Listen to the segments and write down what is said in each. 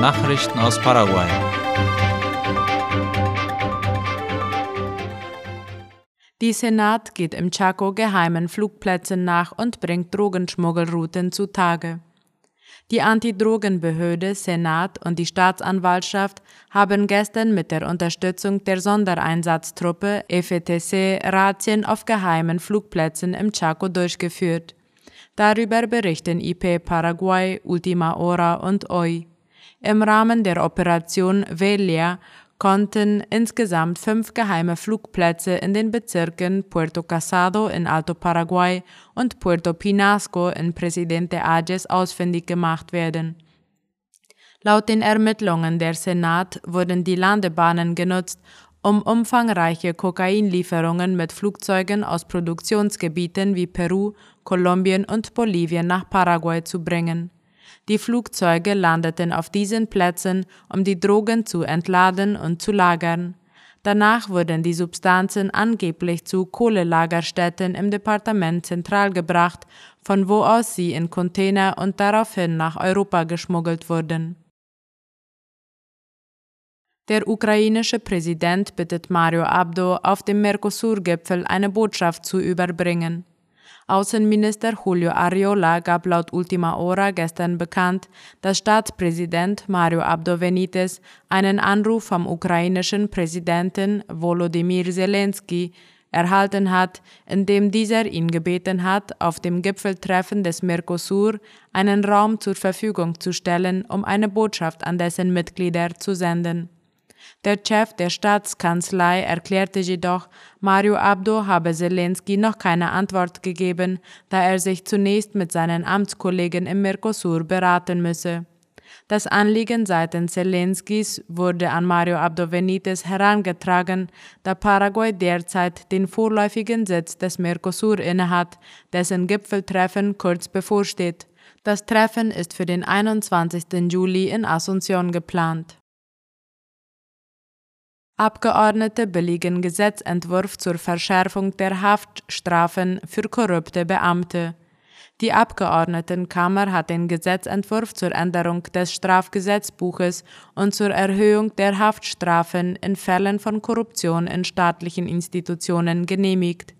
Nachrichten aus Paraguay. Die Senat geht im Chaco geheimen Flugplätzen nach und bringt Drogenschmuggelrouten zutage. Die Antidrogenbehörde, Senat und die Staatsanwaltschaft haben gestern mit der Unterstützung der Sondereinsatztruppe FETC Razzien auf geheimen Flugplätzen im Chaco durchgeführt. Darüber berichten IP Paraguay, Ultima Hora und OI. Im Rahmen der Operation Velia konnten insgesamt fünf geheime Flugplätze in den Bezirken Puerto Casado in Alto Paraguay und Puerto Pinasco in Presidente Ages ausfindig gemacht werden. Laut den Ermittlungen der Senat wurden die Landebahnen genutzt, um umfangreiche Kokainlieferungen mit Flugzeugen aus Produktionsgebieten wie Peru, Kolumbien und Bolivien nach Paraguay zu bringen. Die Flugzeuge landeten auf diesen Plätzen, um die Drogen zu entladen und zu lagern. Danach wurden die Substanzen angeblich zu Kohlelagerstätten im Departement Zentral gebracht, von wo aus sie in Container und daraufhin nach Europa geschmuggelt wurden. Der ukrainische Präsident bittet Mario Abdo, auf dem Mercosur-Gipfel eine Botschaft zu überbringen. Außenminister Julio Ariola gab laut Ultima Hora gestern bekannt, dass Staatspräsident Mario Abdo einen Anruf vom ukrainischen Präsidenten Volodymyr Zelensky erhalten hat, in dem dieser ihn gebeten hat, auf dem Gipfeltreffen des Mercosur einen Raum zur Verfügung zu stellen, um eine Botschaft an dessen Mitglieder zu senden. Der Chef der Staatskanzlei erklärte jedoch, Mario Abdo habe Zelensky noch keine Antwort gegeben, da er sich zunächst mit seinen Amtskollegen im Mercosur beraten müsse. Das Anliegen seitens Zelenskys wurde an Mario Abdo Benitez herangetragen, da Paraguay derzeit den vorläufigen Sitz des Mercosur innehat, dessen Gipfeltreffen kurz bevorsteht. Das Treffen ist für den 21. Juli in Asunción geplant. Abgeordnete billigen Gesetzentwurf zur Verschärfung der Haftstrafen für korrupte Beamte. Die Abgeordnetenkammer hat den Gesetzentwurf zur Änderung des Strafgesetzbuches und zur Erhöhung der Haftstrafen in Fällen von Korruption in staatlichen Institutionen genehmigt.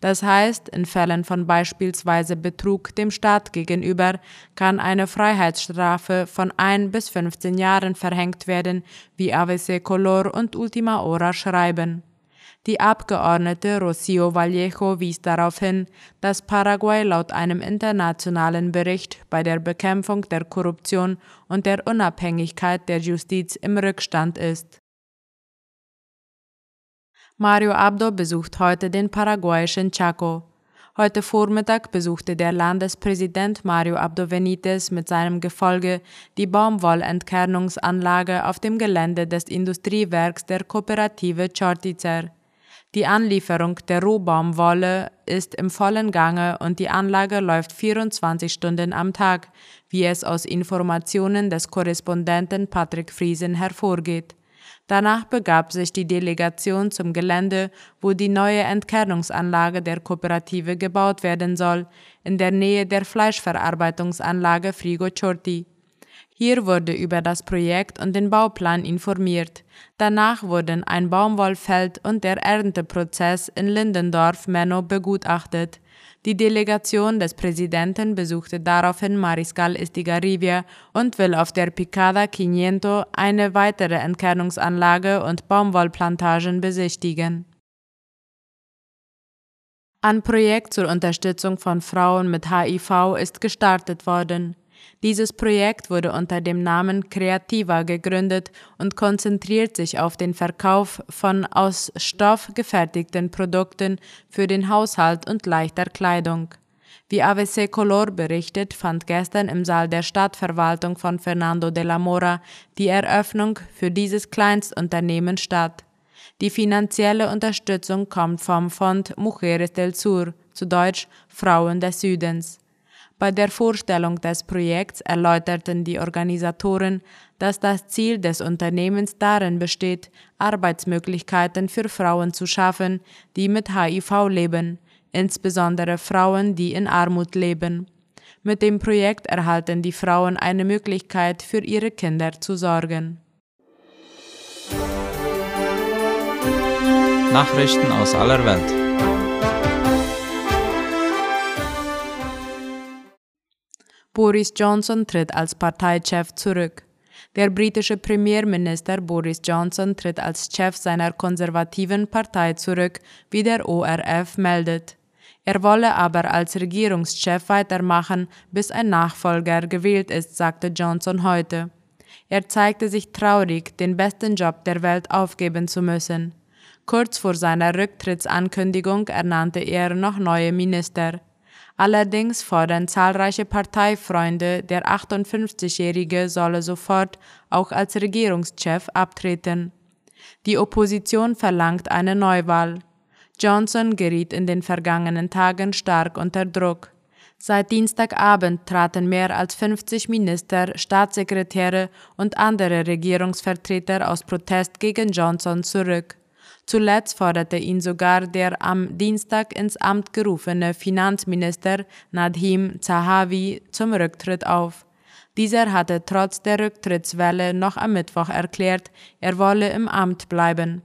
Das heißt, in Fällen von beispielsweise Betrug dem Staat gegenüber kann eine Freiheitsstrafe von 1 bis 15 Jahren verhängt werden, wie AVC Color und Ultima Hora schreiben. Die Abgeordnete Rocio Vallejo wies darauf hin, dass Paraguay laut einem internationalen Bericht bei der Bekämpfung der Korruption und der Unabhängigkeit der Justiz im Rückstand ist. Mario Abdo besucht heute den paraguayischen Chaco. Heute Vormittag besuchte der Landespräsident Mario Abdo Benitez mit seinem Gefolge die Baumwollentkernungsanlage auf dem Gelände des Industriewerks der Kooperative Chortizer. Die Anlieferung der Rohbaumwolle ist im vollen Gange und die Anlage läuft 24 Stunden am Tag, wie es aus Informationen des Korrespondenten Patrick Friesen hervorgeht. Danach begab sich die Delegation zum Gelände, wo die neue Entkernungsanlage der Kooperative gebaut werden soll, in der Nähe der Fleischverarbeitungsanlage Frigo Chorti. Hier wurde über das Projekt und den Bauplan informiert. Danach wurden ein Baumwollfeld und der Ernteprozess in Lindendorf-Menno begutachtet. Die Delegation des Präsidenten besuchte daraufhin Mariscal Estigarribia und will auf der Picada Quiniento eine weitere Entkernungsanlage und Baumwollplantagen besichtigen. Ein Projekt zur Unterstützung von Frauen mit HIV ist gestartet worden. Dieses Projekt wurde unter dem Namen Creativa gegründet und konzentriert sich auf den Verkauf von aus Stoff gefertigten Produkten für den Haushalt und leichter Kleidung. Wie AVC Color berichtet, fand gestern im Saal der Stadtverwaltung von Fernando de la Mora die Eröffnung für dieses Kleinstunternehmen statt. Die finanzielle Unterstützung kommt vom Fond Mujeres del Sur, zu Deutsch Frauen des Südens. Bei der Vorstellung des Projekts erläuterten die Organisatoren, dass das Ziel des Unternehmens darin besteht, Arbeitsmöglichkeiten für Frauen zu schaffen, die mit HIV leben, insbesondere Frauen, die in Armut leben. Mit dem Projekt erhalten die Frauen eine Möglichkeit, für ihre Kinder zu sorgen. Nachrichten aus aller Welt. Boris Johnson tritt als Parteichef zurück. Der britische Premierminister Boris Johnson tritt als Chef seiner konservativen Partei zurück, wie der ORF meldet. Er wolle aber als Regierungschef weitermachen, bis ein Nachfolger gewählt ist, sagte Johnson heute. Er zeigte sich traurig, den besten Job der Welt aufgeben zu müssen. Kurz vor seiner Rücktrittsankündigung ernannte er noch neue Minister. Allerdings fordern zahlreiche Parteifreunde, der 58-Jährige solle sofort auch als Regierungschef abtreten. Die Opposition verlangt eine Neuwahl. Johnson geriet in den vergangenen Tagen stark unter Druck. Seit Dienstagabend traten mehr als 50 Minister, Staatssekretäre und andere Regierungsvertreter aus Protest gegen Johnson zurück. Zuletzt forderte ihn sogar der am Dienstag ins Amt gerufene Finanzminister Nadhim Zahavi zum Rücktritt auf. Dieser hatte trotz der Rücktrittswelle noch am Mittwoch erklärt, er wolle im Amt bleiben.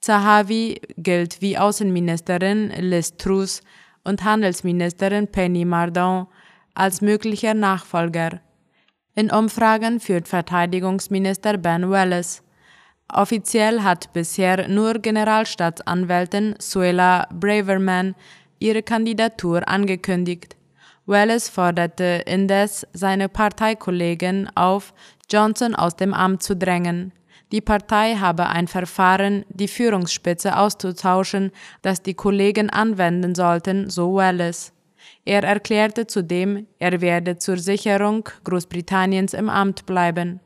Zahavi gilt wie Außenministerin Liz Truss und Handelsministerin Penny Mardon als möglicher Nachfolger. In Umfragen führt Verteidigungsminister Ben Wallace. Offiziell hat bisher nur Generalstaatsanwältin Suela Braverman ihre Kandidatur angekündigt. Wallace forderte indes seine Parteikollegen auf, Johnson aus dem Amt zu drängen. Die Partei habe ein Verfahren, die Führungsspitze auszutauschen, das die Kollegen anwenden sollten, so Wallace. Er erklärte zudem, er werde zur Sicherung Großbritanniens im Amt bleiben.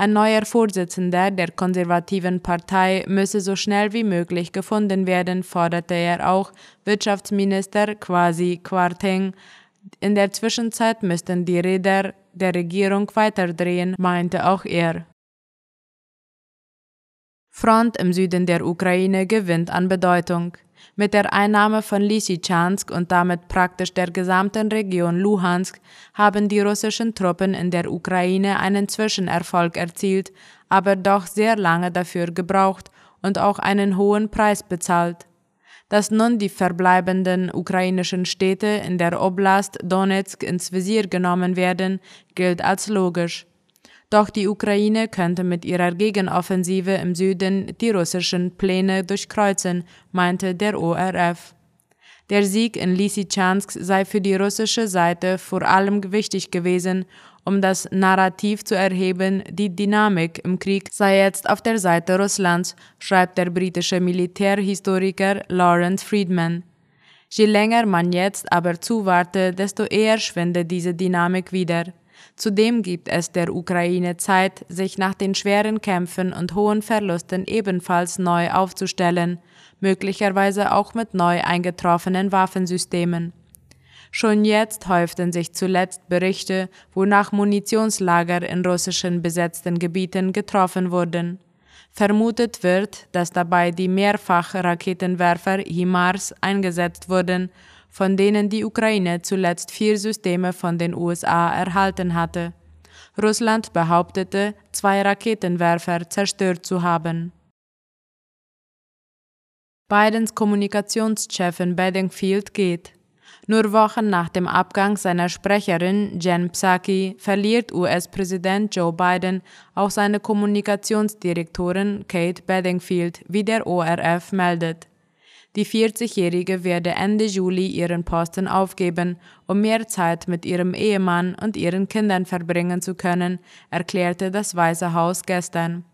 Ein neuer Vorsitzender der konservativen Partei müsse so schnell wie möglich gefunden werden, forderte er auch Wirtschaftsminister Kwasi Kwarteng. In der Zwischenzeit müssten die Räder der Regierung weiterdrehen, meinte auch er. Front im Süden der Ukraine gewinnt an Bedeutung. Mit der Einnahme von Lysychansk und damit praktisch der gesamten Region Luhansk haben die russischen Truppen in der Ukraine einen Zwischenerfolg erzielt, aber doch sehr lange dafür gebraucht und auch einen hohen Preis bezahlt. Dass nun die verbleibenden ukrainischen Städte in der Oblast Donetsk ins Visier genommen werden, gilt als logisch. Doch die Ukraine könnte mit ihrer Gegenoffensive im Süden die russischen Pläne durchkreuzen, meinte der ORF. Der Sieg in Lysychansk sei für die russische Seite vor allem wichtig gewesen, um das Narrativ zu erheben, die Dynamik im Krieg sei jetzt auf der Seite Russlands, schreibt der britische Militärhistoriker Lawrence Friedman. Je länger man jetzt aber zuwarte, desto eher schwinde diese Dynamik wieder. Zudem gibt es der Ukraine Zeit, sich nach den schweren Kämpfen und hohen Verlusten ebenfalls neu aufzustellen, möglicherweise auch mit neu eingetroffenen Waffensystemen. Schon jetzt häuften sich zuletzt Berichte, wonach Munitionslager in russischen besetzten Gebieten getroffen wurden. Vermutet wird, dass dabei die Mehrfachraketenwerfer HIMARS eingesetzt wurden von denen die Ukraine zuletzt vier Systeme von den USA erhalten hatte. Russland behauptete, zwei Raketenwerfer zerstört zu haben. Bidens Kommunikationschefin Bedingfield geht. Nur Wochen nach dem Abgang seiner Sprecherin Jen Psaki verliert US-Präsident Joe Biden auch seine Kommunikationsdirektorin Kate Bedingfield, wie der ORF meldet. Die 40-Jährige werde Ende Juli ihren Posten aufgeben, um mehr Zeit mit ihrem Ehemann und ihren Kindern verbringen zu können, erklärte das Weiße Haus gestern.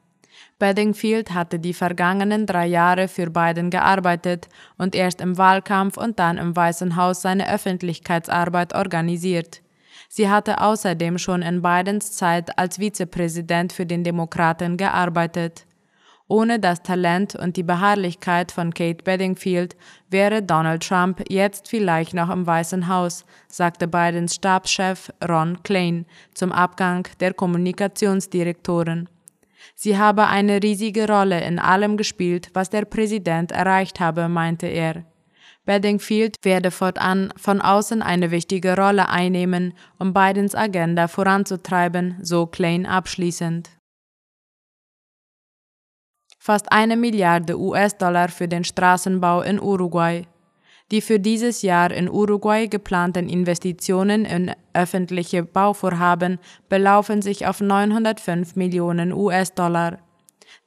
Bedingfield hatte die vergangenen drei Jahre für Biden gearbeitet und erst im Wahlkampf und dann im Weißen Haus seine Öffentlichkeitsarbeit organisiert. Sie hatte außerdem schon in Bidens Zeit als Vizepräsident für den Demokraten gearbeitet. Ohne das Talent und die Beharrlichkeit von Kate Bedingfield wäre Donald Trump jetzt vielleicht noch im Weißen Haus, sagte Bidens Stabschef Ron Klein zum Abgang der Kommunikationsdirektoren. Sie habe eine riesige Rolle in allem gespielt, was der Präsident erreicht habe, meinte er. Bedingfield werde fortan von außen eine wichtige Rolle einnehmen, um Bidens Agenda voranzutreiben, so Klein abschließend. Fast eine Milliarde US-Dollar für den Straßenbau in Uruguay. Die für dieses Jahr in Uruguay geplanten Investitionen in öffentliche Bauvorhaben belaufen sich auf 905 Millionen US-Dollar.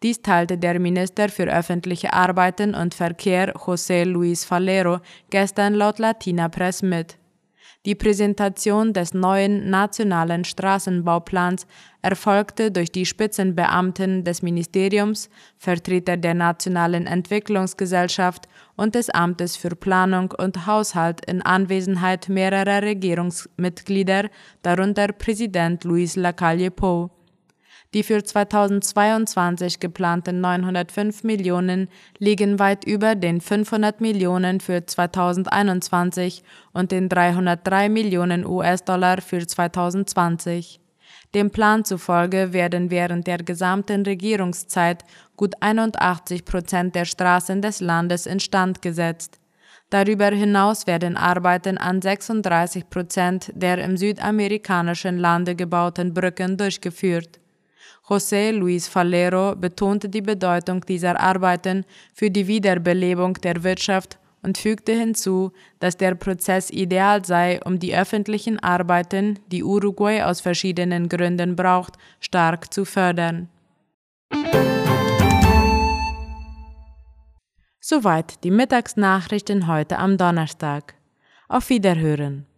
Dies teilte der Minister für öffentliche Arbeiten und Verkehr José Luis Falero gestern laut Latina Press mit. Die Präsentation des neuen nationalen Straßenbauplans erfolgte durch die Spitzenbeamten des Ministeriums, Vertreter der Nationalen Entwicklungsgesellschaft und des Amtes für Planung und Haushalt in Anwesenheit mehrerer Regierungsmitglieder, darunter Präsident Luis Lacalle Pou. Die für 2022 geplanten 905 Millionen liegen weit über den 500 Millionen für 2021 und den 303 Millionen US-Dollar für 2020. Dem Plan zufolge werden während der gesamten Regierungszeit gut 81 Prozent der Straßen des Landes instand gesetzt. Darüber hinaus werden Arbeiten an 36 Prozent der im südamerikanischen Lande gebauten Brücken durchgeführt. José Luis Falero betonte die Bedeutung dieser Arbeiten für die Wiederbelebung der Wirtschaft und fügte hinzu, dass der Prozess ideal sei, um die öffentlichen Arbeiten, die Uruguay aus verschiedenen Gründen braucht, stark zu fördern. Soweit die Mittagsnachrichten heute am Donnerstag. Auf Wiederhören.